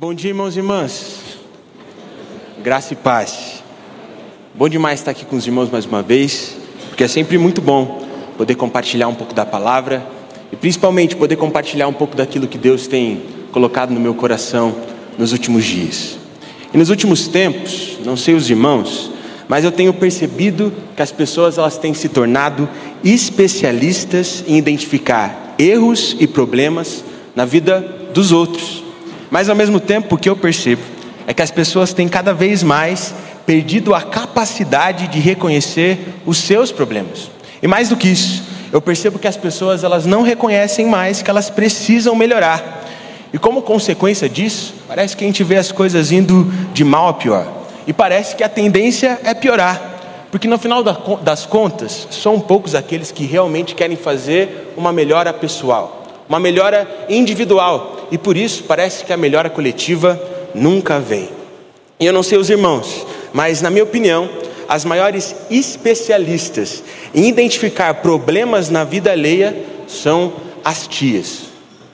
Bom dia, irmãos e irmãs. Graça e paz. Bom demais estar aqui com os irmãos mais uma vez, porque é sempre muito bom poder compartilhar um pouco da palavra e principalmente poder compartilhar um pouco daquilo que Deus tem colocado no meu coração nos últimos dias. E nos últimos tempos, não sei os irmãos, mas eu tenho percebido que as pessoas elas têm se tornado especialistas em identificar erros e problemas na vida dos outros. Mas ao mesmo tempo, o que eu percebo é que as pessoas têm cada vez mais perdido a capacidade de reconhecer os seus problemas. E mais do que isso, eu percebo que as pessoas elas não reconhecem mais que elas precisam melhorar. E como consequência disso, parece que a gente vê as coisas indo de mal a pior. E parece que a tendência é piorar. Porque no final das contas, são poucos aqueles que realmente querem fazer uma melhora pessoal, uma melhora individual, e por isso parece que a melhora coletiva nunca vem. E eu não sei os irmãos, mas na minha opinião, as maiores especialistas em identificar problemas na vida alheia são as tias.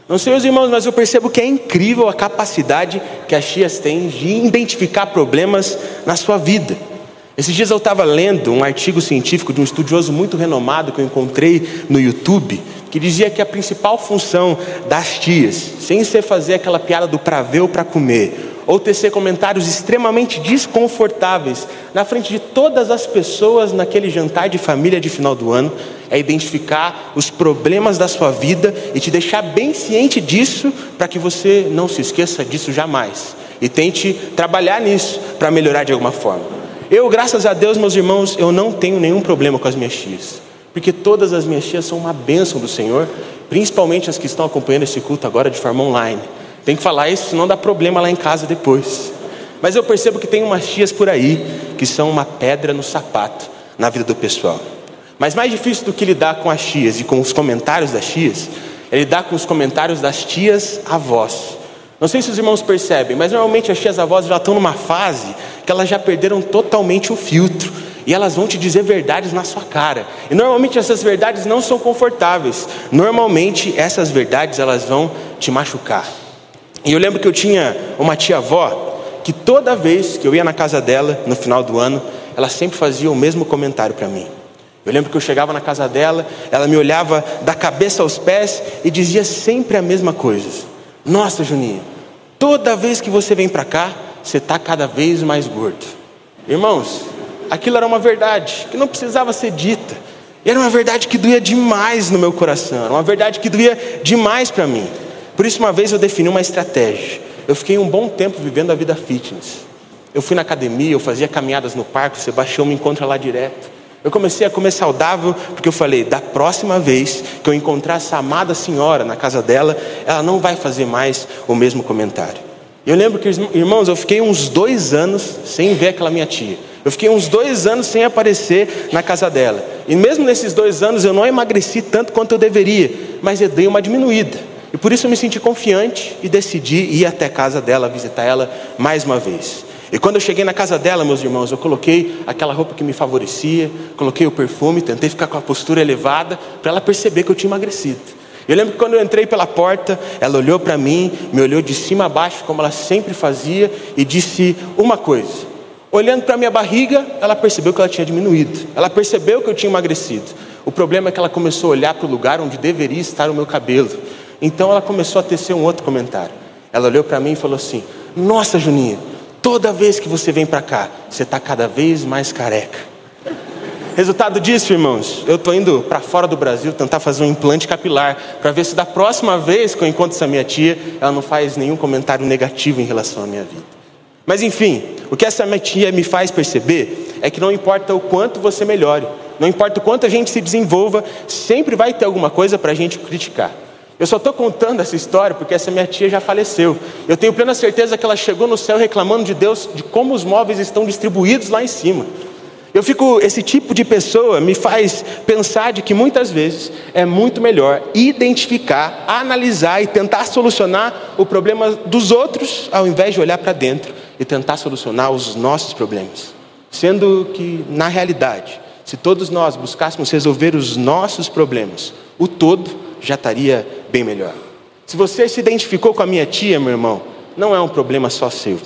Não sei os irmãos, mas eu percebo que é incrível a capacidade que as tias têm de identificar problemas na sua vida. Esses dias eu estava lendo um artigo científico de um estudioso muito renomado que eu encontrei no YouTube, que dizia que a principal função das tias, sem ser fazer aquela piada do pra ver ou para comer, ou tecer comentários extremamente desconfortáveis na frente de todas as pessoas naquele jantar de família de final do ano, é identificar os problemas da sua vida e te deixar bem ciente disso, para que você não se esqueça disso jamais e tente trabalhar nisso para melhorar de alguma forma. Eu, graças a Deus, meus irmãos, eu não tenho nenhum problema com as minhas tias porque todas as minhas tias são uma bênção do Senhor, principalmente as que estão acompanhando esse culto agora de forma online. Tem que falar isso, senão dá problema lá em casa depois. Mas eu percebo que tem umas tias por aí que são uma pedra no sapato na vida do pessoal. Mas mais difícil do que lidar com as tias e com os comentários das tias, é lidar com os comentários das tias avós. Não sei se os irmãos percebem, mas normalmente as tias avós já estão numa fase que elas já perderam totalmente o filtro e elas vão te dizer verdades na sua cara. E normalmente essas verdades não são confortáveis. Normalmente essas verdades elas vão te machucar. E eu lembro que eu tinha uma tia-avó que toda vez que eu ia na casa dela no final do ano, ela sempre fazia o mesmo comentário para mim. Eu lembro que eu chegava na casa dela, ela me olhava da cabeça aos pés e dizia sempre a mesma coisa. Nossa, Juninho, toda vez que você vem para cá, você está cada vez mais gordo. Irmãos, aquilo era uma verdade que não precisava ser dita. Era uma verdade que doía demais no meu coração, era uma verdade que doía demais para mim. Por isso, uma vez eu defini uma estratégia. Eu fiquei um bom tempo vivendo a vida fitness. Eu fui na academia, eu fazia caminhadas no parque, o Sebastião me encontra lá direto. Eu comecei a comer saudável porque eu falei: da próxima vez que eu encontrar essa amada senhora na casa dela, ela não vai fazer mais o mesmo comentário. Eu lembro que, irmãos, eu fiquei uns dois anos sem ver aquela minha tia. Eu fiquei uns dois anos sem aparecer na casa dela. E mesmo nesses dois anos eu não emagreci tanto quanto eu deveria, mas eu dei uma diminuída. E por isso eu me senti confiante e decidi ir até a casa dela, visitar ela mais uma vez. E quando eu cheguei na casa dela, meus irmãos, eu coloquei aquela roupa que me favorecia, coloquei o perfume, tentei ficar com a postura elevada para ela perceber que eu tinha emagrecido. Eu lembro que quando eu entrei pela porta, ela olhou para mim, me olhou de cima a baixo, como ela sempre fazia, e disse uma coisa: Olhando para minha barriga, ela percebeu que ela tinha diminuído. Ela percebeu que eu tinha emagrecido. O problema é que ela começou a olhar para o lugar onde deveria estar o meu cabelo. Então ela começou a tecer um outro comentário. Ela olhou para mim e falou assim: Nossa, Juninho, toda vez que você vem para cá, você está cada vez mais careca. Resultado disso, irmãos, eu estou indo para fora do Brasil tentar fazer um implante capilar para ver se da próxima vez que eu encontro essa minha tia, ela não faz nenhum comentário negativo em relação à minha vida. Mas enfim, o que essa metinha me faz perceber é que não importa o quanto você melhore, não importa o quanto a gente se desenvolva, sempre vai ter alguma coisa para a gente criticar. Eu só estou contando essa história porque essa minha tia já faleceu. Eu tenho plena certeza que ela chegou no céu reclamando de Deus de como os móveis estão distribuídos lá em cima. Eu fico, esse tipo de pessoa me faz pensar de que muitas vezes é muito melhor identificar, analisar e tentar solucionar o problema dos outros, ao invés de olhar para dentro e tentar solucionar os nossos problemas. Sendo que, na realidade, se todos nós buscássemos resolver os nossos problemas, o todo já estaria bem melhor. Se você se identificou com a minha tia, meu irmão, não é um problema só seu.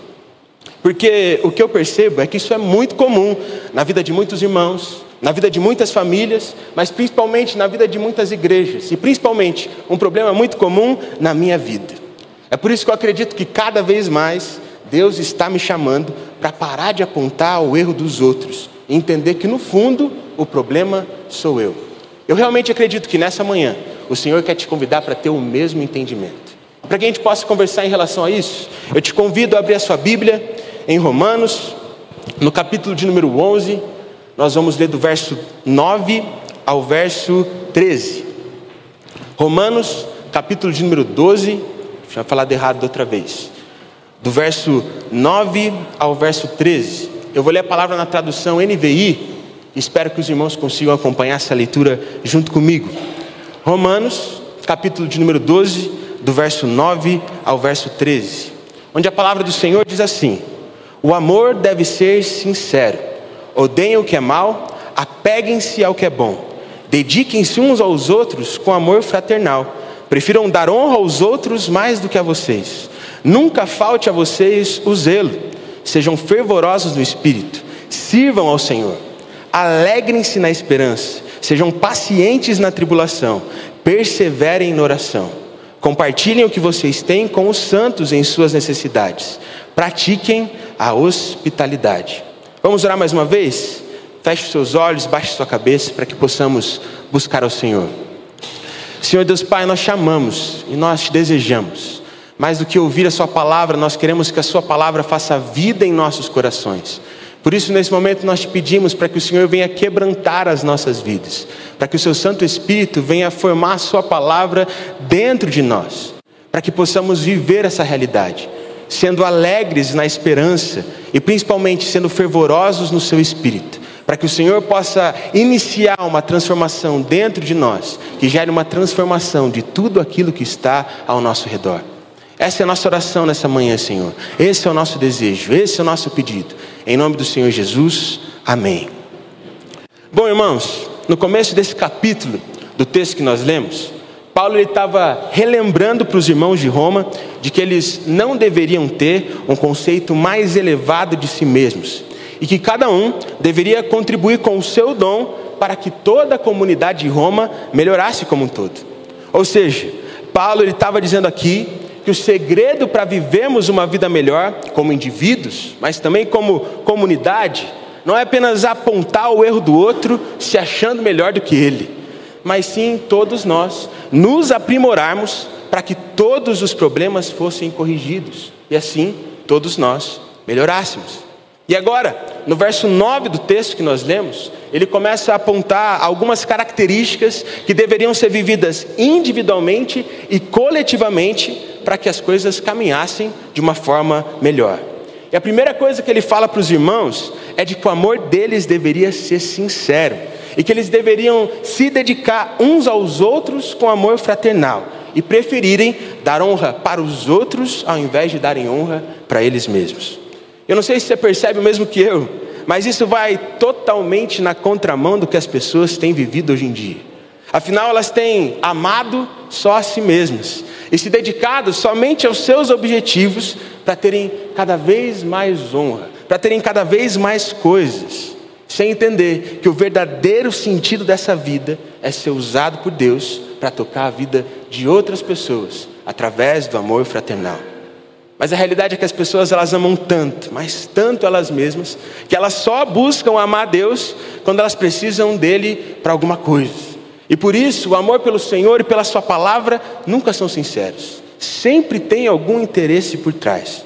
Porque o que eu percebo é que isso é muito comum na vida de muitos irmãos, na vida de muitas famílias, mas principalmente na vida de muitas igrejas, e principalmente um problema muito comum na minha vida. É por isso que eu acredito que cada vez mais Deus está me chamando para parar de apontar o erro dos outros e entender que no fundo o problema sou eu. Eu realmente acredito que nessa manhã o Senhor quer te convidar para ter o mesmo entendimento. Para que a gente possa conversar em relação a isso, eu te convido a abrir a sua Bíblia em Romanos, no capítulo de número 11, nós vamos ler do verso 9 ao verso 13. Romanos, capítulo de número 12, deixa eu falar de errado outra vez. Do verso 9 ao verso 13. Eu vou ler a palavra na tradução NVI, espero que os irmãos consigam acompanhar essa leitura junto comigo. Romanos, capítulo de número 12, do verso 9 ao verso 13, onde a palavra do Senhor diz assim: O amor deve ser sincero odeiem o que é mal, apeguem-se ao que é bom, dediquem-se uns aos outros com amor fraternal, prefiram dar honra aos outros mais do que a vocês. Nunca falte a vocês o zelo, sejam fervorosos no espírito, sirvam ao Senhor, alegrem-se na esperança, sejam pacientes na tribulação, perseverem na oração. Compartilhem o que vocês têm com os santos em suas necessidades. Pratiquem a hospitalidade. Vamos orar mais uma vez? Feche seus olhos, baixe sua cabeça para que possamos buscar ao Senhor. Senhor Deus Pai, nós chamamos e nós te desejamos. Mais do que ouvir a Sua palavra, nós queremos que a Sua palavra faça vida em nossos corações. Por isso, nesse momento, nós te pedimos para que o Senhor venha quebrantar as nossas vidas, para que o Seu Santo Espírito venha formar a Sua palavra dentro de nós, para que possamos viver essa realidade sendo alegres na esperança e principalmente sendo fervorosos no seu espírito, para que o Senhor possa iniciar uma transformação dentro de nós, que gere uma transformação de tudo aquilo que está ao nosso redor. Essa é a nossa oração nessa manhã, Senhor. Esse é o nosso desejo, esse é o nosso pedido. Em nome do Senhor Jesus, amém. Bom, irmãos, no começo desse capítulo do texto que nós lemos, Paulo estava relembrando para os irmãos de Roma de que eles não deveriam ter um conceito mais elevado de si mesmos e que cada um deveria contribuir com o seu dom para que toda a comunidade de Roma melhorasse como um todo. Ou seja, Paulo estava dizendo aqui que o segredo para vivermos uma vida melhor como indivíduos, mas também como comunidade, não é apenas apontar o erro do outro se achando melhor do que ele mas sim todos nós nos aprimorarmos para que todos os problemas fossem corrigidos e assim todos nós melhorássemos. E agora, no verso 9 do texto que nós lemos, ele começa a apontar algumas características que deveriam ser vividas individualmente e coletivamente para que as coisas caminhassem de uma forma melhor. E a primeira coisa que ele fala para os irmãos é de que o amor deles deveria ser sincero e que eles deveriam se dedicar uns aos outros com amor fraternal e preferirem dar honra para os outros ao invés de darem honra para eles mesmos. Eu não sei se você percebe o mesmo que eu, mas isso vai totalmente na contramão do que as pessoas têm vivido hoje em dia. Afinal, elas têm amado só a si mesmas e se dedicado somente aos seus objetivos para terem cada vez mais honra, para terem cada vez mais coisas sem entender que o verdadeiro sentido dessa vida é ser usado por Deus para tocar a vida de outras pessoas através do amor fraternal. Mas a realidade é que as pessoas elas amam tanto, mas tanto elas mesmas, que elas só buscam amar Deus quando elas precisam dele para alguma coisa. E por isso, o amor pelo Senhor e pela sua palavra nunca são sinceros. Sempre tem algum interesse por trás.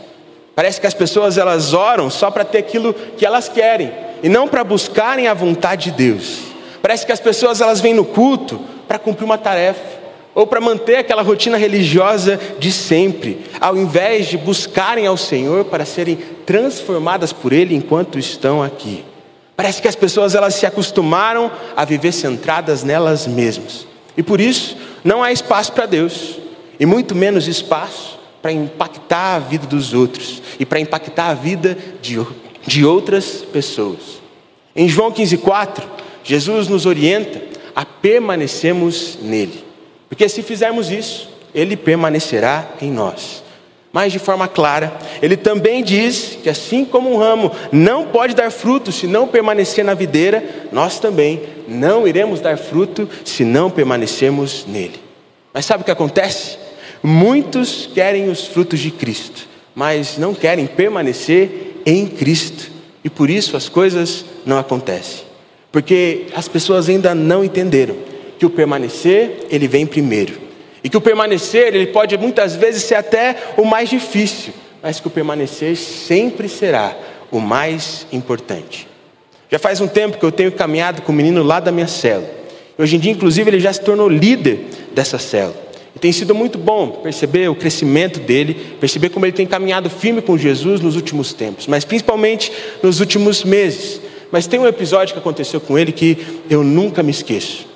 Parece que as pessoas elas oram só para ter aquilo que elas querem, e não para buscarem a vontade de Deus. Parece que as pessoas elas vêm no culto para cumprir uma tarefa ou para manter aquela rotina religiosa de sempre, ao invés de buscarem ao Senhor para serem transformadas por Ele enquanto estão aqui. Parece que as pessoas elas se acostumaram a viver centradas nelas mesmas. E por isso não há espaço para Deus, e muito menos espaço para impactar a vida dos outros e para impactar a vida de, de outras pessoas. Em João 15,4, Jesus nos orienta a permanecermos nele, porque se fizermos isso, ele permanecerá em nós. mas de forma clara. Ele também diz que, assim como um ramo não pode dar fruto se não permanecer na videira, nós também não iremos dar fruto se não permanecermos nele. Mas sabe o que acontece? Muitos querem os frutos de Cristo, mas não querem permanecer em Cristo, e por isso as coisas não acontecem, porque as pessoas ainda não entenderam que o permanecer ele vem primeiro. E que o permanecer, ele pode muitas vezes ser até o mais difícil, mas que o permanecer sempre será o mais importante. Já faz um tempo que eu tenho caminhado com o menino lá da minha cela. Hoje em dia, inclusive, ele já se tornou líder dessa cela. E tem sido muito bom perceber o crescimento dele, perceber como ele tem caminhado firme com Jesus nos últimos tempos, mas principalmente nos últimos meses. Mas tem um episódio que aconteceu com ele que eu nunca me esqueço.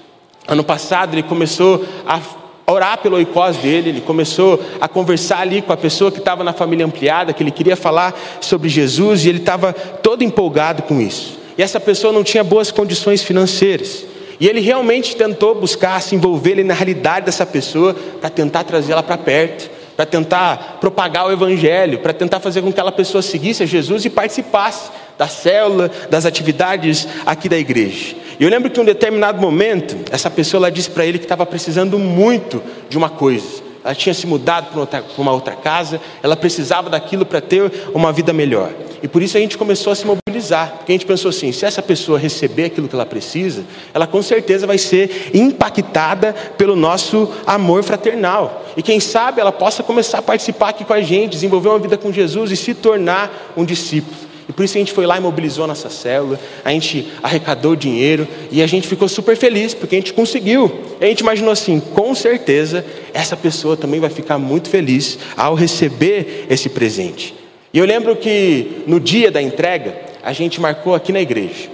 Ano passado ele começou a orar pelo oicós dele, ele começou a conversar ali com a pessoa que estava na família ampliada, que ele queria falar sobre Jesus e ele estava todo empolgado com isso. E essa pessoa não tinha boas condições financeiras. E ele realmente tentou buscar se envolver na realidade dessa pessoa para tentar trazê-la para perto, para tentar propagar o evangelho, para tentar fazer com que aquela pessoa seguisse a Jesus e participasse da célula, das atividades aqui da igreja. E eu lembro que em um determinado momento, essa pessoa ela disse para ele que estava precisando muito de uma coisa. Ela tinha se mudado para uma outra casa, ela precisava daquilo para ter uma vida melhor. E por isso a gente começou a se mobilizar, porque a gente pensou assim: se essa pessoa receber aquilo que ela precisa, ela com certeza vai ser impactada pelo nosso amor fraternal. E quem sabe ela possa começar a participar aqui com a gente, desenvolver uma vida com Jesus e se tornar um discípulo. E por isso a gente foi lá e mobilizou a nossa célula, a gente arrecadou dinheiro e a gente ficou super feliz, porque a gente conseguiu. E a gente imaginou assim: com certeza essa pessoa também vai ficar muito feliz ao receber esse presente. E eu lembro que no dia da entrega, a gente marcou aqui na igreja.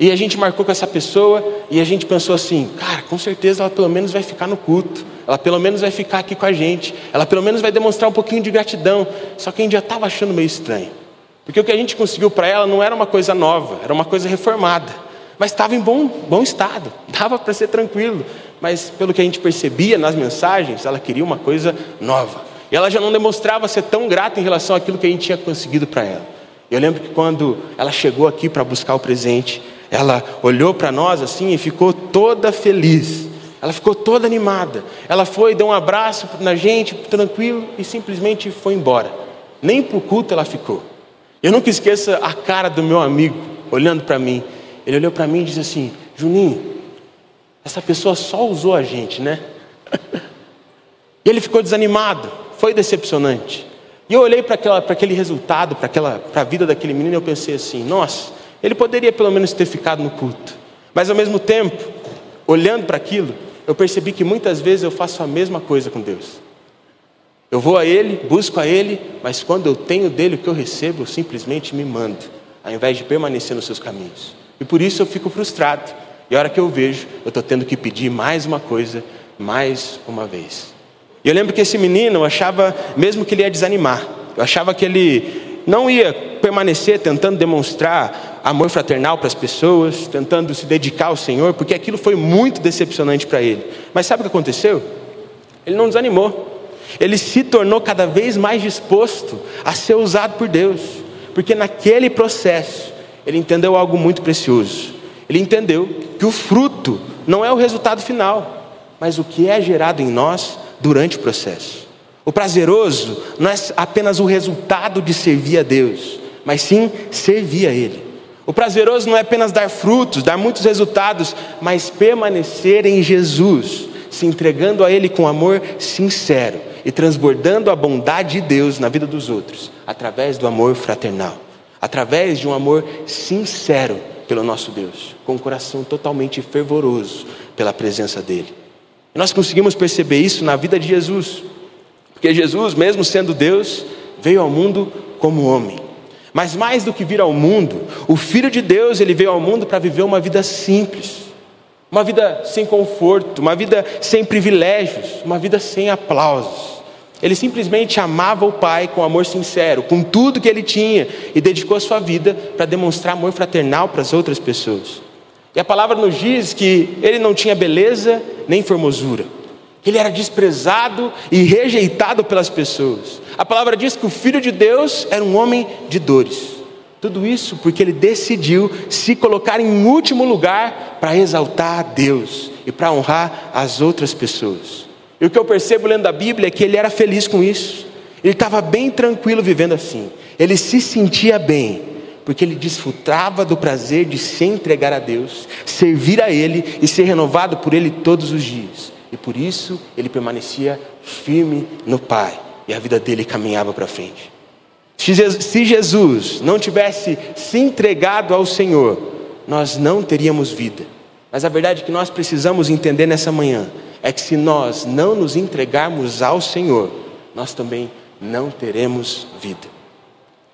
E a gente marcou com essa pessoa e a gente pensou assim: cara, com certeza ela pelo menos vai ficar no culto, ela pelo menos vai ficar aqui com a gente, ela pelo menos vai demonstrar um pouquinho de gratidão. Só que a gente já estava achando meio estranho. Porque o que a gente conseguiu para ela não era uma coisa nova, era uma coisa reformada. Mas estava em bom, bom estado, dava para ser tranquilo. Mas pelo que a gente percebia nas mensagens, ela queria uma coisa nova. E ela já não demonstrava ser tão grata em relação àquilo que a gente tinha conseguido para ela. Eu lembro que quando ela chegou aqui para buscar o presente, ela olhou para nós assim e ficou toda feliz. Ela ficou toda animada. Ela foi, deu um abraço na gente, tranquilo, e simplesmente foi embora. Nem para o culto ela ficou. Eu nunca esqueço a cara do meu amigo olhando para mim. Ele olhou para mim e disse assim: Juninho, essa pessoa só usou a gente, né? e ele ficou desanimado, foi decepcionante. E eu olhei para aquele resultado, para a vida daquele menino, e eu pensei assim: nossa, ele poderia pelo menos ter ficado no culto. Mas ao mesmo tempo, olhando para aquilo, eu percebi que muitas vezes eu faço a mesma coisa com Deus. Eu vou a Ele, busco a Ele, mas quando eu tenho dele o que eu recebo, eu simplesmente me mando, ao invés de permanecer nos seus caminhos. E por isso eu fico frustrado. E a hora que eu vejo, eu estou tendo que pedir mais uma coisa, mais uma vez. E eu lembro que esse menino, eu achava mesmo que ele ia desanimar. Eu achava que ele não ia permanecer tentando demonstrar amor fraternal para as pessoas, tentando se dedicar ao Senhor, porque aquilo foi muito decepcionante para ele. Mas sabe o que aconteceu? Ele não desanimou ele se tornou cada vez mais disposto a ser usado por Deus, porque naquele processo ele entendeu algo muito precioso. Ele entendeu que o fruto não é o resultado final, mas o que é gerado em nós durante o processo. O prazeroso não é apenas o resultado de servir a Deus, mas sim servir a Ele. O prazeroso não é apenas dar frutos, dar muitos resultados, mas permanecer em Jesus, se entregando a Ele com amor sincero e transbordando a bondade de Deus na vida dos outros, através do amor fraternal, através de um amor sincero pelo nosso Deus, com um coração totalmente fervoroso pela presença dEle. E nós conseguimos perceber isso na vida de Jesus, porque Jesus, mesmo sendo Deus, veio ao mundo como homem. Mas mais do que vir ao mundo, o Filho de Deus, ele veio ao mundo para viver uma vida simples, uma vida sem conforto, uma vida sem privilégios, uma vida sem aplausos. Ele simplesmente amava o Pai com amor sincero, com tudo que ele tinha, e dedicou a sua vida para demonstrar amor fraternal para as outras pessoas. E a palavra nos diz que ele não tinha beleza nem formosura, Ele era desprezado e rejeitado pelas pessoas. A palavra diz que o Filho de Deus era um homem de dores. Tudo isso porque ele decidiu se colocar em último lugar para exaltar a Deus e para honrar as outras pessoas. E o que eu percebo lendo a Bíblia é que ele era feliz com isso. Ele estava bem tranquilo vivendo assim. Ele se sentia bem, porque ele desfrutava do prazer de se entregar a Deus, servir a Ele e ser renovado por Ele todos os dias. E por isso ele permanecia firme no Pai e a vida dele caminhava para frente. Se Jesus não tivesse se entregado ao Senhor, nós não teríamos vida. Mas a verdade que nós precisamos entender nessa manhã é que se nós não nos entregarmos ao Senhor, nós também não teremos vida.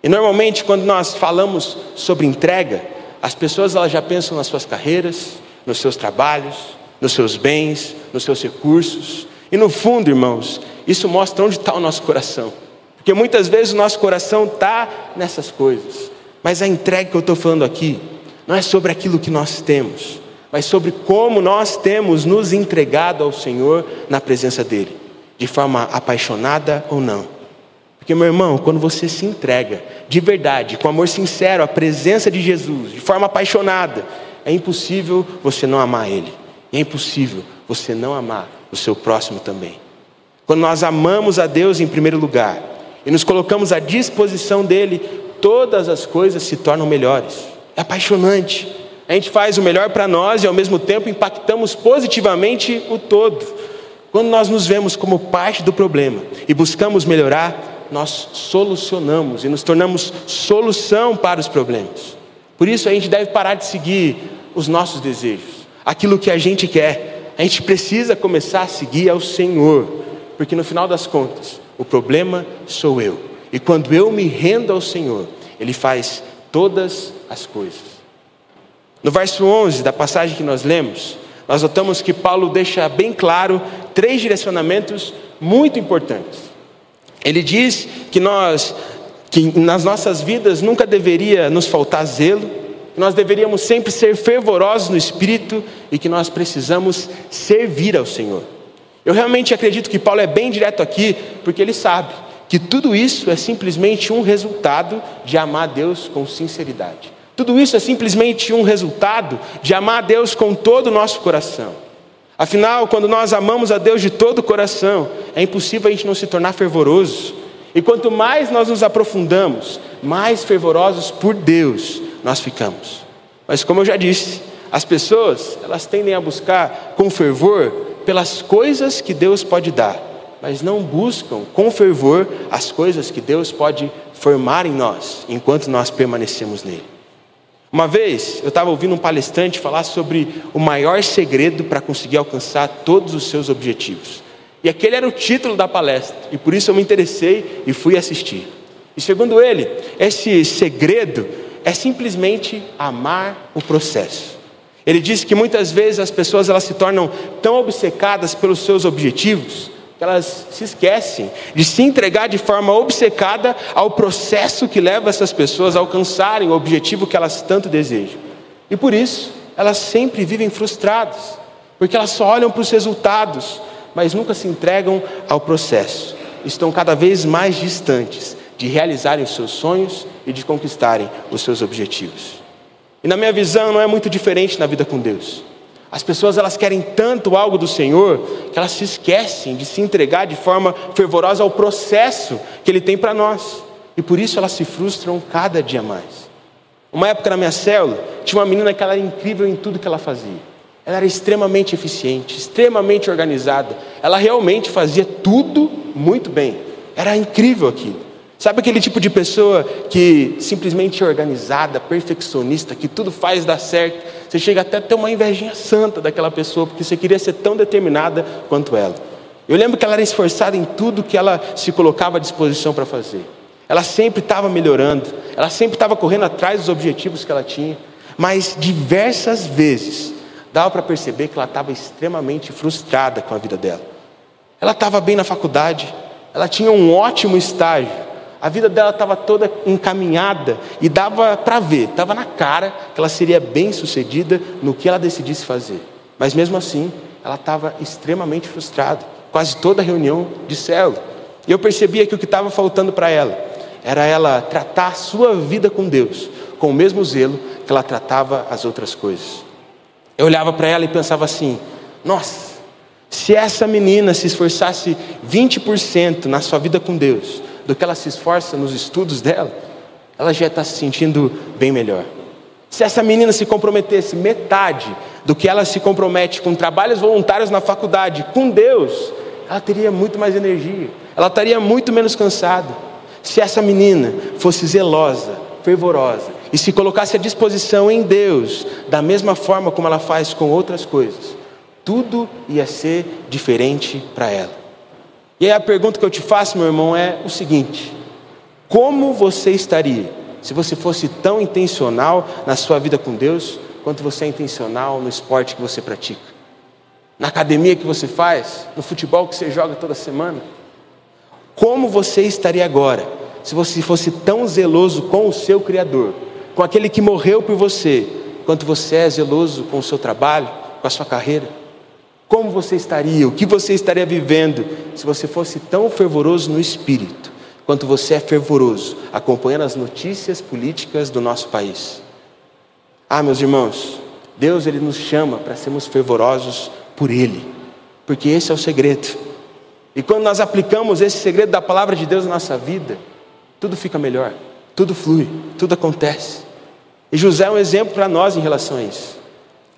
E normalmente quando nós falamos sobre entrega, as pessoas elas já pensam nas suas carreiras, nos seus trabalhos, nos seus bens, nos seus recursos. E no fundo, irmãos, isso mostra onde está o nosso coração. Porque muitas vezes o nosso coração está nessas coisas. Mas a entrega que eu estou falando aqui não é sobre aquilo que nós temos, mas sobre como nós temos nos entregado ao Senhor na presença dEle, de forma apaixonada ou não. Porque, meu irmão, quando você se entrega de verdade, com amor sincero à presença de Jesus, de forma apaixonada, é impossível você não amar Ele, e é impossível você não amar o seu próximo também. Quando nós amamos a Deus em primeiro lugar, e nos colocamos à disposição dele, todas as coisas se tornam melhores. É apaixonante. A gente faz o melhor para nós e ao mesmo tempo impactamos positivamente o todo. Quando nós nos vemos como parte do problema e buscamos melhorar, nós solucionamos e nos tornamos solução para os problemas. Por isso a gente deve parar de seguir os nossos desejos, aquilo que a gente quer. A gente precisa começar a seguir ao Senhor, porque no final das contas, o problema sou eu. E quando eu me rendo ao Senhor, Ele faz todas as coisas. No verso 11 da passagem que nós lemos, nós notamos que Paulo deixa bem claro três direcionamentos muito importantes. Ele diz que nós, que nas nossas vidas nunca deveria nos faltar zelo, que nós deveríamos sempre ser fervorosos no espírito e que nós precisamos servir ao Senhor. Eu realmente acredito que Paulo é bem direto aqui, porque ele sabe que tudo isso é simplesmente um resultado de amar Deus com sinceridade. Tudo isso é simplesmente um resultado de amar Deus com todo o nosso coração. Afinal, quando nós amamos a Deus de todo o coração, é impossível a gente não se tornar fervoroso. E quanto mais nós nos aprofundamos, mais fervorosos por Deus nós ficamos. Mas como eu já disse, as pessoas, elas tendem a buscar com fervor pelas coisas que Deus pode dar, mas não buscam com fervor as coisas que Deus pode formar em nós, enquanto nós permanecemos nele. Uma vez eu estava ouvindo um palestrante falar sobre o maior segredo para conseguir alcançar todos os seus objetivos. E aquele era o título da palestra, e por isso eu me interessei e fui assistir. E segundo ele, esse segredo é simplesmente amar o processo. Ele disse que muitas vezes as pessoas elas se tornam tão obcecadas pelos seus objetivos que elas se esquecem de se entregar de forma obcecada ao processo que leva essas pessoas a alcançarem o objetivo que elas tanto desejam. E por isso, elas sempre vivem frustradas, porque elas só olham para os resultados, mas nunca se entregam ao processo. Estão cada vez mais distantes de realizarem os seus sonhos e de conquistarem os seus objetivos. E na minha visão não é muito diferente na vida com Deus. As pessoas elas querem tanto algo do Senhor que elas se esquecem de se entregar de forma fervorosa ao processo que Ele tem para nós. E por isso elas se frustram cada dia mais. Uma época na minha célula, tinha uma menina que ela era incrível em tudo que ela fazia. Ela era extremamente eficiente, extremamente organizada. Ela realmente fazia tudo muito bem. Era incrível aquilo. Sabe aquele tipo de pessoa que simplesmente é organizada, perfeccionista, que tudo faz dar certo? Você chega até a ter uma invejinha santa daquela pessoa, porque você queria ser tão determinada quanto ela. Eu lembro que ela era esforçada em tudo que ela se colocava à disposição para fazer. Ela sempre estava melhorando, ela sempre estava correndo atrás dos objetivos que ela tinha, mas diversas vezes dava para perceber que ela estava extremamente frustrada com a vida dela. Ela estava bem na faculdade, ela tinha um ótimo estágio, a vida dela estava toda encaminhada e dava para ver, estava na cara que ela seria bem sucedida no que ela decidisse fazer. Mas mesmo assim, ela estava extremamente frustrada, quase toda reunião de célula. E eu percebia que o que estava faltando para ela era ela tratar a sua vida com Deus com o mesmo zelo que ela tratava as outras coisas. Eu olhava para ela e pensava assim: nossa, se essa menina se esforçasse 20% na sua vida com Deus do que ela se esforça nos estudos dela, ela já está se sentindo bem melhor. Se essa menina se comprometesse metade do que ela se compromete com trabalhos voluntários na faculdade, com Deus, ela teria muito mais energia, ela estaria muito menos cansada. Se essa menina fosse zelosa, fervorosa e se colocasse à disposição em Deus, da mesma forma como ela faz com outras coisas, tudo ia ser diferente para ela. E aí a pergunta que eu te faço, meu irmão, é o seguinte: como você estaria se você fosse tão intencional na sua vida com Deus, quanto você é intencional no esporte que você pratica, na academia que você faz, no futebol que você joga toda semana. Como você estaria agora se você fosse tão zeloso com o seu Criador, com aquele que morreu por você, quanto você é zeloso com o seu trabalho, com a sua carreira? Como você estaria, o que você estaria vivendo se você fosse tão fervoroso no espírito? quanto você é fervoroso acompanhando as notícias políticas do nosso país. Ah, meus irmãos, Deus ele nos chama para sermos fervorosos por Ele, porque esse é o segredo. E quando nós aplicamos esse segredo da palavra de Deus na nossa vida, tudo fica melhor, tudo flui, tudo acontece. E José é um exemplo para nós em relação a isso.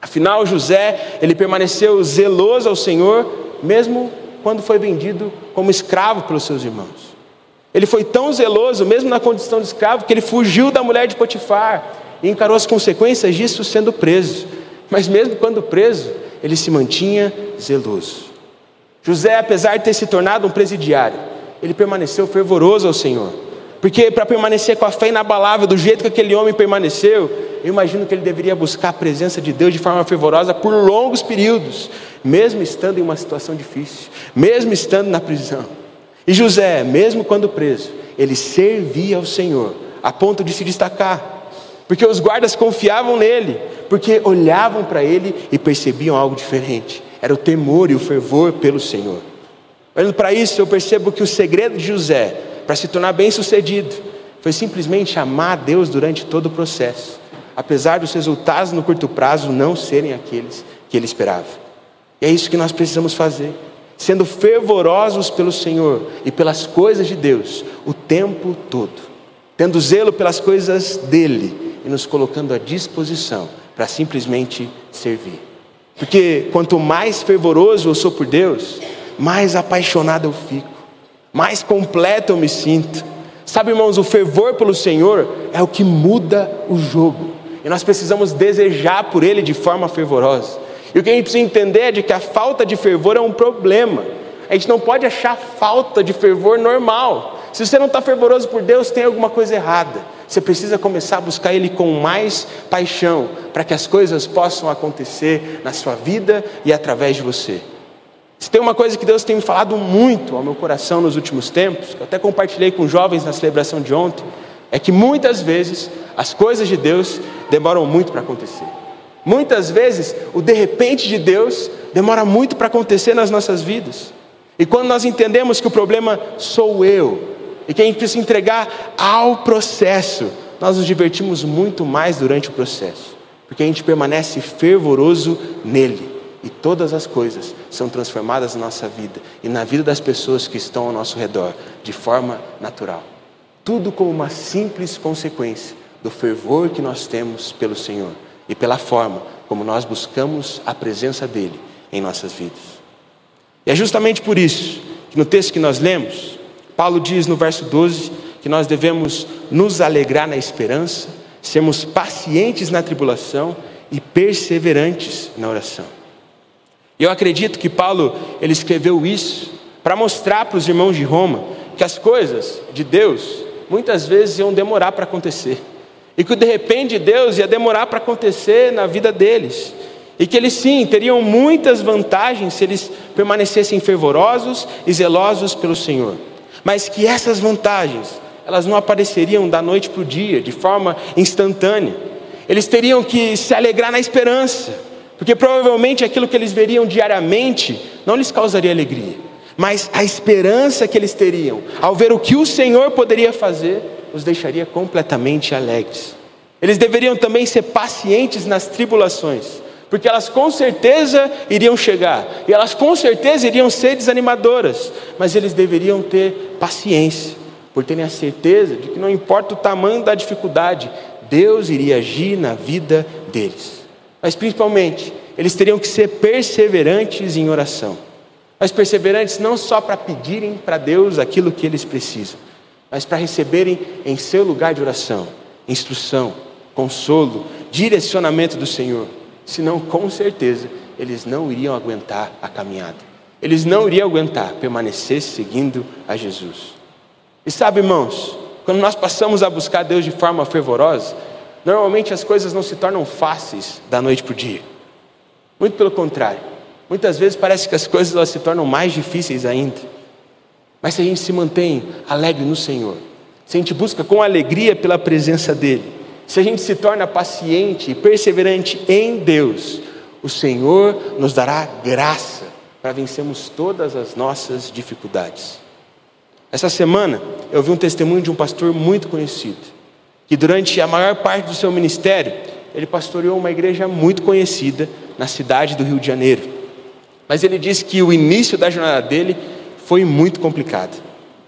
Afinal, José, ele permaneceu zeloso ao Senhor, mesmo quando foi vendido como escravo pelos seus irmãos. Ele foi tão zeloso, mesmo na condição de escravo, que ele fugiu da mulher de Potifar e encarou as consequências disso sendo preso. Mas mesmo quando preso, ele se mantinha zeloso. José, apesar de ter se tornado um presidiário, ele permaneceu fervoroso ao Senhor. Porque para permanecer com a fé inabalável do jeito que aquele homem permaneceu, eu imagino que ele deveria buscar a presença de Deus de forma fervorosa por longos períodos, mesmo estando em uma situação difícil, mesmo estando na prisão. E José, mesmo quando preso, ele servia ao Senhor, a ponto de se destacar, porque os guardas confiavam nele, porque olhavam para ele e percebiam algo diferente. Era o temor e o fervor pelo Senhor. Olhando para isso, eu percebo que o segredo de José, para se tornar bem-sucedido, foi simplesmente amar a Deus durante todo o processo, apesar dos resultados no curto prazo não serem aqueles que ele esperava. E é isso que nós precisamos fazer sendo fervorosos pelo Senhor e pelas coisas de Deus o tempo todo, tendo zelo pelas coisas dele e nos colocando à disposição para simplesmente servir. Porque quanto mais fervoroso eu sou por Deus, mais apaixonado eu fico, mais completo eu me sinto. Sabe, irmãos, o fervor pelo Senhor é o que muda o jogo. E nós precisamos desejar por Ele de forma fervorosa. E o que a gente precisa entender é de que a falta de fervor é um problema. A gente não pode achar falta de fervor normal. Se você não está fervoroso por Deus, tem alguma coisa errada. Você precisa começar a buscar Ele com mais paixão, para que as coisas possam acontecer na sua vida e através de você. Se tem uma coisa que Deus tem me falado muito ao meu coração nos últimos tempos, que eu até compartilhei com jovens na celebração de ontem, é que muitas vezes as coisas de Deus demoram muito para acontecer. Muitas vezes, o de repente de Deus demora muito para acontecer nas nossas vidas. E quando nós entendemos que o problema sou eu, e que a gente precisa entregar ao processo, nós nos divertimos muito mais durante o processo, porque a gente permanece fervoroso nele, e todas as coisas são transformadas na nossa vida e na vida das pessoas que estão ao nosso redor, de forma natural. Tudo como uma simples consequência do fervor que nós temos pelo Senhor e pela forma como nós buscamos a presença dEle em nossas vidas. E é justamente por isso que no texto que nós lemos, Paulo diz no verso 12 que nós devemos nos alegrar na esperança, sermos pacientes na tribulação e perseverantes na oração. Eu acredito que Paulo ele escreveu isso para mostrar para os irmãos de Roma que as coisas de Deus muitas vezes iam demorar para acontecer. E que de repente Deus ia demorar para acontecer na vida deles. E que eles sim teriam muitas vantagens se eles permanecessem fervorosos e zelosos pelo Senhor. Mas que essas vantagens, elas não apareceriam da noite para o dia, de forma instantânea. Eles teriam que se alegrar na esperança, porque provavelmente aquilo que eles veriam diariamente não lhes causaria alegria. mas a esperança que eles teriam ao ver o que o Senhor poderia fazer os deixaria completamente alegres. Eles deveriam também ser pacientes nas tribulações, porque elas com certeza iriam chegar, e elas com certeza iriam ser desanimadoras, mas eles deveriam ter paciência, por terem a certeza de que não importa o tamanho da dificuldade, Deus iria agir na vida deles. Mas principalmente, eles teriam que ser perseverantes em oração. Mas perseverantes não só para pedirem para Deus aquilo que eles precisam, mas para receberem em seu lugar de oração instrução, consolo, direcionamento do Senhor. Senão, com certeza, eles não iriam aguentar a caminhada. Eles não iriam aguentar permanecer seguindo a Jesus. E sabe, irmãos, quando nós passamos a buscar Deus de forma fervorosa, normalmente as coisas não se tornam fáceis da noite para o dia. Muito pelo contrário. Muitas vezes parece que as coisas elas se tornam mais difíceis ainda. Mas se a gente se mantém alegre no Senhor, se a gente busca com alegria pela presença dEle, se a gente se torna paciente e perseverante em Deus, o Senhor nos dará graça para vencermos todas as nossas dificuldades. Essa semana eu vi um testemunho de um pastor muito conhecido, que durante a maior parte do seu ministério, ele pastoreou uma igreja muito conhecida na cidade do Rio de Janeiro. Mas ele disse que o início da jornada dele foi muito complicado,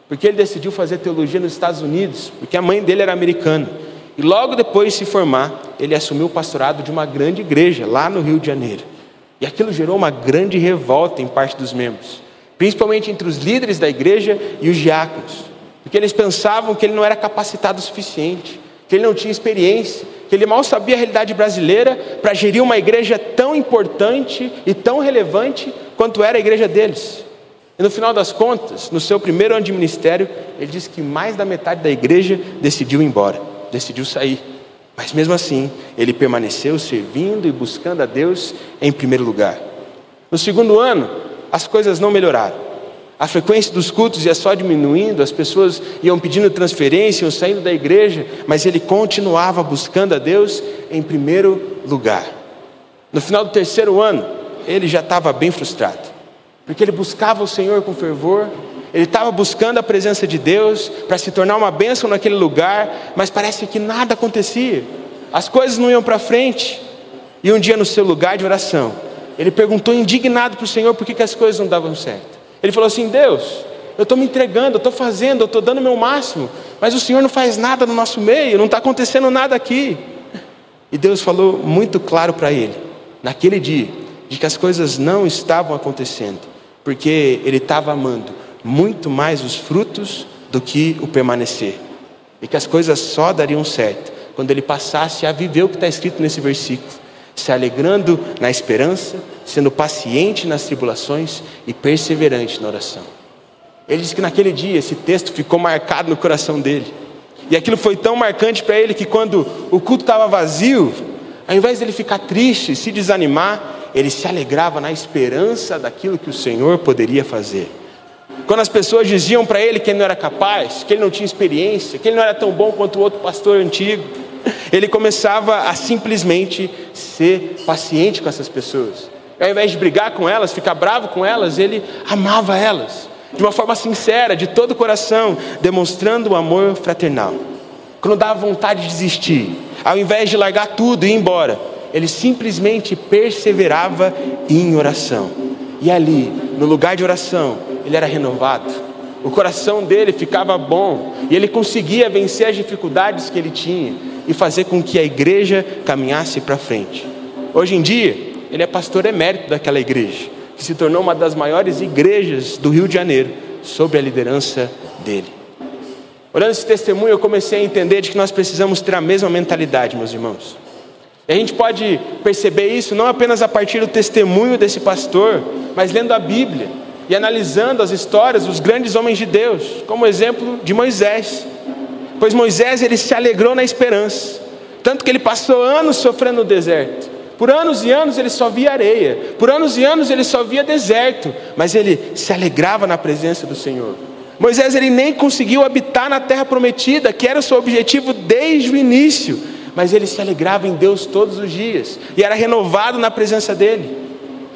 porque ele decidiu fazer teologia nos Estados Unidos, porque a mãe dele era americana. E logo depois de se formar, ele assumiu o pastorado de uma grande igreja lá no Rio de Janeiro. E aquilo gerou uma grande revolta em parte dos membros, principalmente entre os líderes da igreja e os diáconos, porque eles pensavam que ele não era capacitado o suficiente, que ele não tinha experiência, que ele mal sabia a realidade brasileira para gerir uma igreja tão importante e tão relevante quanto era a igreja deles. E no final das contas, no seu primeiro ano de ministério, ele disse que mais da metade da igreja decidiu ir embora decidiu sair. Mas mesmo assim, ele permaneceu servindo e buscando a Deus em primeiro lugar. No segundo ano, as coisas não melhoraram. A frequência dos cultos ia só diminuindo, as pessoas iam pedindo transferência, iam saindo da igreja, mas ele continuava buscando a Deus em primeiro lugar. No final do terceiro ano, ele já estava bem frustrado, porque ele buscava o Senhor com fervor, ele estava buscando a presença de Deus para se tornar uma bênção naquele lugar, mas parece que nada acontecia. As coisas não iam para frente. E um dia, no seu lugar de oração, ele perguntou indignado para o Senhor por que, que as coisas não davam certo. Ele falou assim: Deus, eu estou me entregando, eu estou fazendo, eu estou dando o meu máximo, mas o Senhor não faz nada no nosso meio, não está acontecendo nada aqui. E Deus falou muito claro para ele, naquele dia, de que as coisas não estavam acontecendo, porque ele estava amando muito mais os frutos do que o permanecer. E que as coisas só dariam certo quando ele passasse a viver o que está escrito nesse versículo, se alegrando na esperança, sendo paciente nas tribulações e perseverante na oração. Ele disse que naquele dia esse texto ficou marcado no coração dele. E aquilo foi tão marcante para ele que quando o culto estava vazio, ao invés dele ficar triste, se desanimar, ele se alegrava na esperança daquilo que o Senhor poderia fazer. Quando as pessoas diziam para ele que ele não era capaz, que ele não tinha experiência, que ele não era tão bom quanto o outro pastor antigo, ele começava a simplesmente ser paciente com essas pessoas. Ao invés de brigar com elas, ficar bravo com elas, ele amava elas, de uma forma sincera, de todo o coração, demonstrando o amor fraternal. Quando dava vontade de desistir, ao invés de largar tudo e ir embora, ele simplesmente perseverava em oração. E ali, no lugar de oração, ele era renovado, o coração dele ficava bom e ele conseguia vencer as dificuldades que ele tinha e fazer com que a igreja caminhasse para frente. Hoje em dia, ele é pastor emérito daquela igreja, que se tornou uma das maiores igrejas do Rio de Janeiro, sob a liderança dele. Olhando esse testemunho, eu comecei a entender de que nós precisamos ter a mesma mentalidade, meus irmãos. E a gente pode perceber isso não apenas a partir do testemunho desse pastor, mas lendo a Bíblia e analisando as histórias dos grandes homens de Deus, como o exemplo de Moisés. Pois Moisés ele se alegrou na esperança, tanto que ele passou anos sofrendo no deserto. Por anos e anos ele só via areia, por anos e anos ele só via deserto, mas ele se alegrava na presença do Senhor. Moisés ele nem conseguiu habitar na terra prometida, que era o seu objetivo desde o início, mas ele se alegrava em Deus todos os dias e era renovado na presença dele.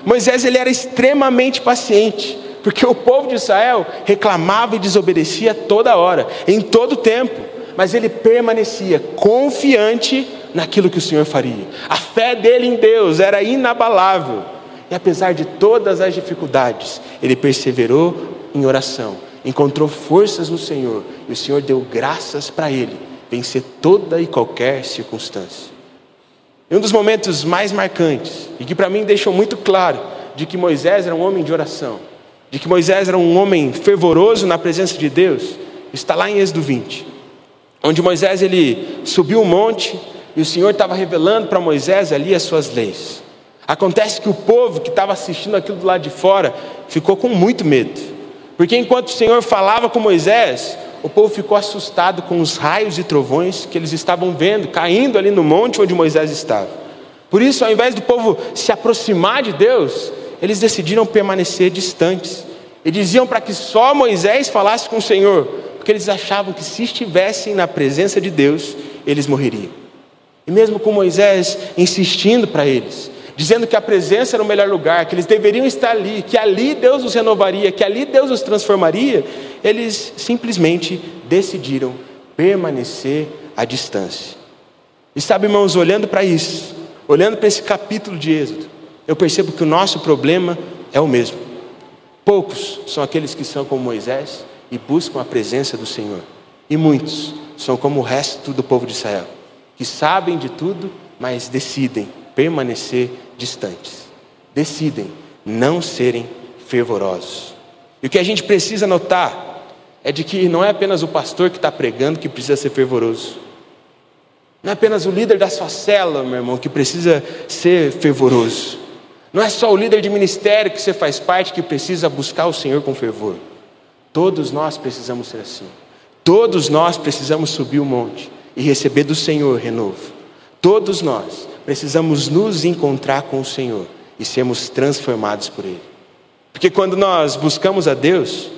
Moisés ele era extremamente paciente, porque o povo de Israel reclamava e desobedecia toda hora, em todo tempo, mas ele permanecia confiante naquilo que o Senhor faria. A fé dele em Deus era inabalável. E apesar de todas as dificuldades, ele perseverou em oração, encontrou forças no Senhor, e o Senhor deu graças para ele vencer toda e qualquer circunstância. E um dos momentos mais marcantes, e que para mim deixou muito claro, de que Moisés era um homem de oração, de que Moisés era um homem fervoroso na presença de Deus, está lá em Êxodo 20, onde Moisés ele subiu um monte e o Senhor estava revelando para Moisés ali as suas leis. Acontece que o povo que estava assistindo aquilo do lado de fora ficou com muito medo, porque enquanto o Senhor falava com Moisés, o povo ficou assustado com os raios e trovões que eles estavam vendo caindo ali no monte onde Moisés estava. Por isso, ao invés do povo se aproximar de Deus, eles decidiram permanecer distantes. E diziam para que só Moisés falasse com o Senhor, porque eles achavam que se estivessem na presença de Deus, eles morreriam. E mesmo com Moisés insistindo para eles, dizendo que a presença era o melhor lugar, que eles deveriam estar ali, que ali Deus os renovaria, que ali Deus os transformaria, eles simplesmente decidiram permanecer à distância. E sabe, irmãos, olhando para isso, olhando para esse capítulo de Êxodo, eu percebo que o nosso problema é o mesmo. Poucos são aqueles que são como Moisés e buscam a presença do Senhor, e muitos são como o resto do povo de Israel, que sabem de tudo, mas decidem permanecer distantes, decidem não serem fervorosos. E o que a gente precisa notar é de que não é apenas o pastor que está pregando que precisa ser fervoroso. Não é apenas o líder da sua célula, meu irmão, que precisa ser fervoroso. Não é só o líder de ministério que você faz parte que precisa buscar o Senhor com fervor. Todos nós precisamos ser assim. Todos nós precisamos subir o monte e receber do Senhor renovo. Todos nós precisamos nos encontrar com o Senhor e sermos transformados por Ele. Porque quando nós buscamos a Deus,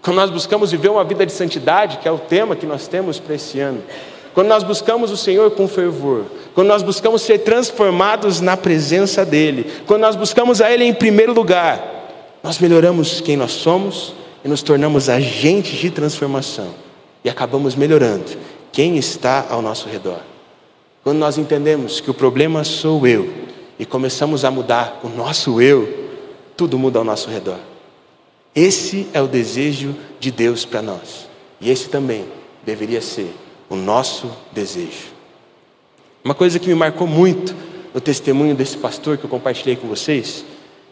quando nós buscamos viver uma vida de santidade, que é o tema que nós temos para esse ano, quando nós buscamos o Senhor com fervor, quando nós buscamos ser transformados na presença dEle, quando nós buscamos a Ele em primeiro lugar, nós melhoramos quem nós somos e nos tornamos agentes de transformação e acabamos melhorando quem está ao nosso redor. Quando nós entendemos que o problema sou eu e começamos a mudar o nosso eu, tudo muda ao nosso redor. Esse é o desejo de Deus para nós, e esse também deveria ser o nosso desejo. Uma coisa que me marcou muito no testemunho desse pastor que eu compartilhei com vocês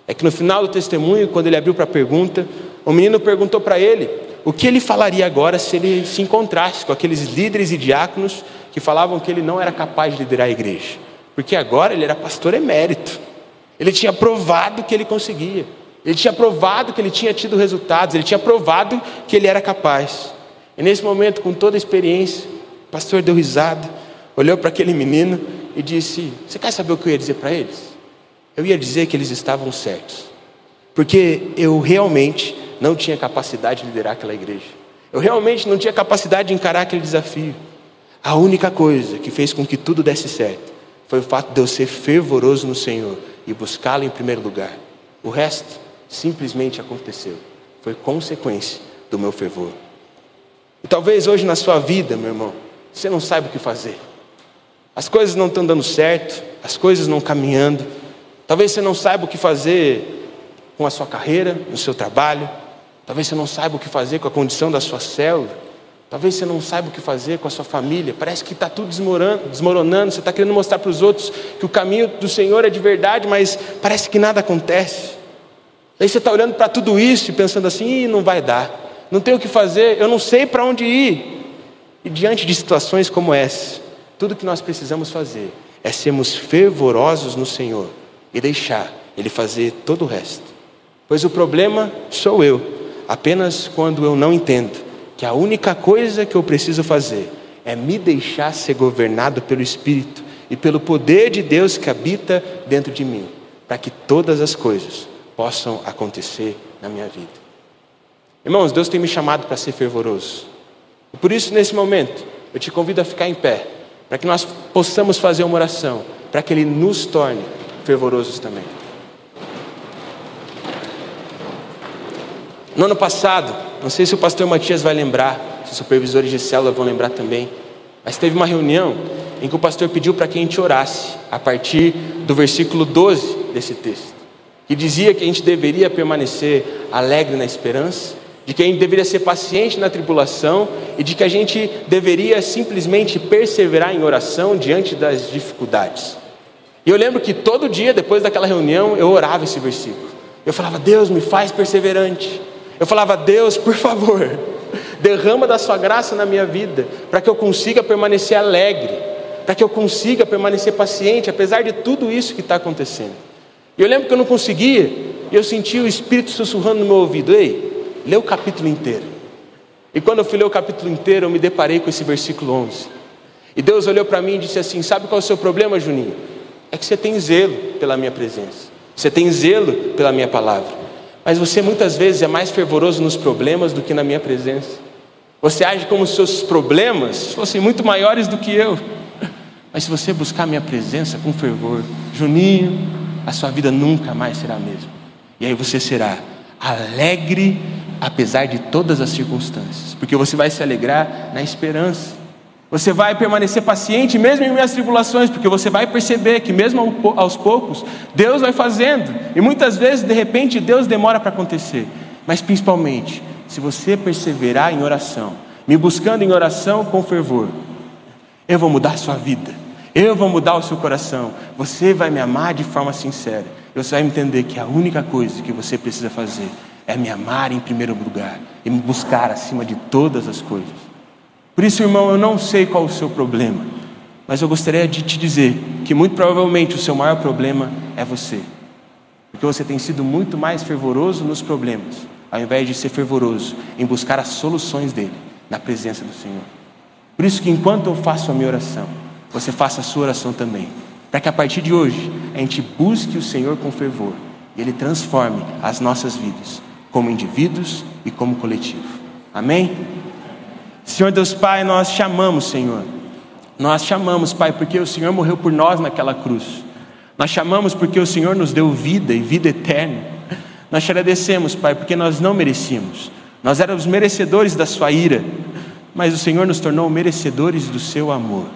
é que no final do testemunho, quando ele abriu para a pergunta, o menino perguntou para ele o que ele falaria agora se ele se encontrasse com aqueles líderes e diáconos que falavam que ele não era capaz de liderar a igreja, porque agora ele era pastor emérito. Ele tinha provado que ele conseguia. Ele tinha provado que ele tinha tido resultados, ele tinha provado que ele era capaz. E nesse momento, com toda a experiência, o pastor deu risada, olhou para aquele menino e disse: Você quer saber o que eu ia dizer para eles? Eu ia dizer que eles estavam certos, porque eu realmente não tinha capacidade de liderar aquela igreja, eu realmente não tinha capacidade de encarar aquele desafio. A única coisa que fez com que tudo desse certo foi o fato de eu ser fervoroso no Senhor e buscá-lo em primeiro lugar. O resto simplesmente aconteceu, foi consequência do meu fervor. E talvez hoje na sua vida, meu irmão, você não saiba o que fazer. As coisas não estão dando certo, as coisas não caminhando. Talvez você não saiba o que fazer com a sua carreira, no seu trabalho. Talvez você não saiba o que fazer com a condição da sua célula. Talvez você não saiba o que fazer com a sua família. Parece que está tudo desmoronando. Você está querendo mostrar para os outros que o caminho do Senhor é de verdade, mas parece que nada acontece. Aí você está olhando para tudo isso e pensando assim: não vai dar, não tenho o que fazer, eu não sei para onde ir. E diante de situações como essa, tudo que nós precisamos fazer é sermos fervorosos no Senhor e deixar Ele fazer todo o resto. Pois o problema sou eu, apenas quando eu não entendo que a única coisa que eu preciso fazer é me deixar ser governado pelo Espírito e pelo poder de Deus que habita dentro de mim, para que todas as coisas possam acontecer na minha vida. Irmãos, Deus tem me chamado para ser fervoroso. E por isso, nesse momento, eu te convido a ficar em pé, para que nós possamos fazer uma oração, para que Ele nos torne fervorosos também. No ano passado, não sei se o pastor Matias vai lembrar, se os supervisores de célula vão lembrar também, mas teve uma reunião em que o pastor pediu para que a gente orasse, a partir do versículo 12 desse texto, que dizia que a gente deveria permanecer alegre na esperança, de que a gente deveria ser paciente na tribulação e de que a gente deveria simplesmente perseverar em oração diante das dificuldades. E eu lembro que todo dia, depois daquela reunião, eu orava esse versículo. Eu falava, Deus, me faz perseverante. Eu falava, Deus, por favor, derrama da sua graça na minha vida, para que eu consiga permanecer alegre, para que eu consiga permanecer paciente, apesar de tudo isso que está acontecendo. E eu lembro que eu não conseguia, e eu senti o Espírito sussurrando no meu ouvido: Ei, lê o capítulo inteiro. E quando eu fui ler o capítulo inteiro, eu me deparei com esse versículo 11. E Deus olhou para mim e disse assim: Sabe qual é o seu problema, Juninho? É que você tem zelo pela minha presença, você tem zelo pela minha palavra. Mas você muitas vezes é mais fervoroso nos problemas do que na minha presença. Você age como se seus problemas fossem muito maiores do que eu. Mas se você buscar a minha presença com fervor, Juninho, a sua vida nunca mais será a mesma. E aí você será alegre apesar de todas as circunstâncias, porque você vai se alegrar na esperança. Você vai permanecer paciente mesmo em minhas tribulações, porque você vai perceber que mesmo aos poucos Deus vai fazendo. E muitas vezes, de repente, Deus demora para acontecer. Mas principalmente, se você perseverar em oração, me buscando em oração com fervor, eu vou mudar a sua vida. Eu vou mudar o seu coração. Você vai me amar de forma sincera. Você vai entender que a única coisa que você precisa fazer é me amar em primeiro lugar e me buscar acima de todas as coisas. Por isso, irmão, eu não sei qual o seu problema, mas eu gostaria de te dizer que muito provavelmente o seu maior problema é você, porque você tem sido muito mais fervoroso nos problemas, ao invés de ser fervoroso em buscar as soluções dele na presença do Senhor. Por isso que enquanto eu faço a minha oração, você faça a sua oração também, para que a partir de hoje a gente busque o Senhor com fervor e Ele transforme as nossas vidas, como indivíduos e como coletivo. Amém? Senhor Deus Pai, nós chamamos, Senhor. Nós chamamos, Pai, porque o Senhor morreu por nós naquela cruz. Nós chamamos porque o Senhor nos deu vida e vida eterna. Nós te agradecemos, Pai, porque nós não merecíamos. Nós éramos merecedores da Sua ira, mas o Senhor nos tornou merecedores do Seu amor.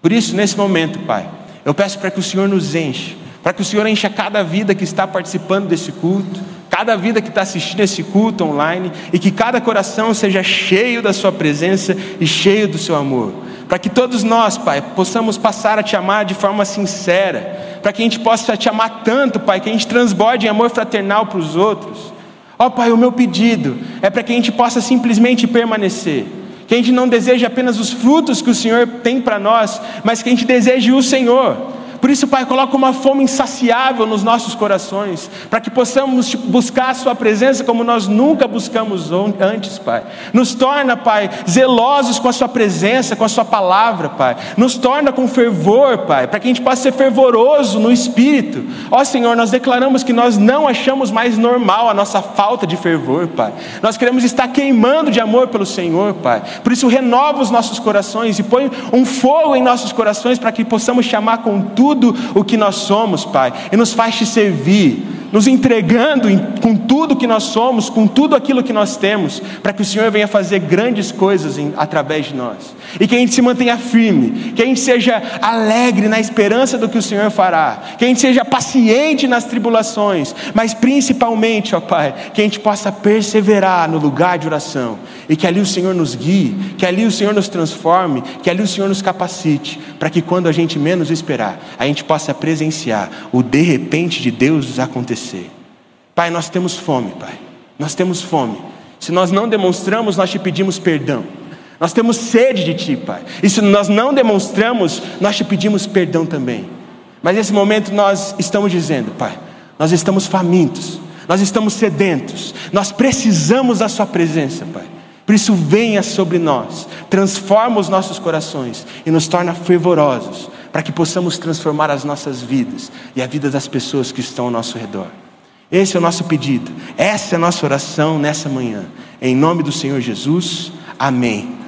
Por isso, nesse momento, Pai, eu peço para que o Senhor nos enche, para que o Senhor encha cada vida que está participando desse culto cada vida que está assistindo esse culto online e que cada coração seja cheio da Sua presença e cheio do Seu amor. Para que todos nós, Pai, possamos passar a te amar de forma sincera, para que a gente possa te amar tanto, Pai, que a gente transborde em amor fraternal para os outros. Ó oh, Pai, o meu pedido é para que a gente possa simplesmente permanecer, que a gente não deseje apenas os frutos que o Senhor tem para nós, mas que a gente deseje o Senhor por isso, Pai, coloca uma fome insaciável nos nossos corações, para que possamos buscar a Sua presença como nós nunca buscamos antes, Pai. Nos torna, Pai, zelosos com a Sua presença, com a Sua palavra, Pai. Nos torna com fervor, Pai, para que a gente possa ser fervoroso no espírito. Ó Senhor, nós declaramos que nós não achamos mais normal a nossa falta de fervor, Pai. Nós queremos estar queimando de amor pelo Senhor, Pai. Por isso, renova os nossos corações e põe um fogo em nossos corações para que possamos chamar com tudo tudo o que nós somos, Pai, e nos faz te servir, nos entregando com tudo que nós somos, com tudo aquilo que nós temos, para que o Senhor venha fazer grandes coisas em, através de nós, e que a gente se mantenha firme, que a gente seja alegre na esperança do que o Senhor fará, que a gente seja paciente nas tribulações, mas principalmente, ó Pai, que a gente possa perseverar no lugar de oração, e que ali o Senhor nos guie, que ali o Senhor nos transforme, que ali o Senhor nos capacite, para que quando a gente menos esperar, a gente possa presenciar o de repente de Deus acontecer. Pai, nós temos fome, Pai, nós temos fome. Se nós não demonstramos, nós te pedimos perdão. Nós temos sede de Ti, Pai. E se nós não demonstramos, nós te pedimos perdão também. Mas nesse momento nós estamos dizendo, Pai, nós estamos famintos, nós estamos sedentos, nós precisamos da Sua presença, Pai. Por isso, venha sobre nós, transforma os nossos corações e nos torna fervorosos, para que possamos transformar as nossas vidas e a vida das pessoas que estão ao nosso redor. Esse é o nosso pedido, essa é a nossa oração nessa manhã. Em nome do Senhor Jesus, amém.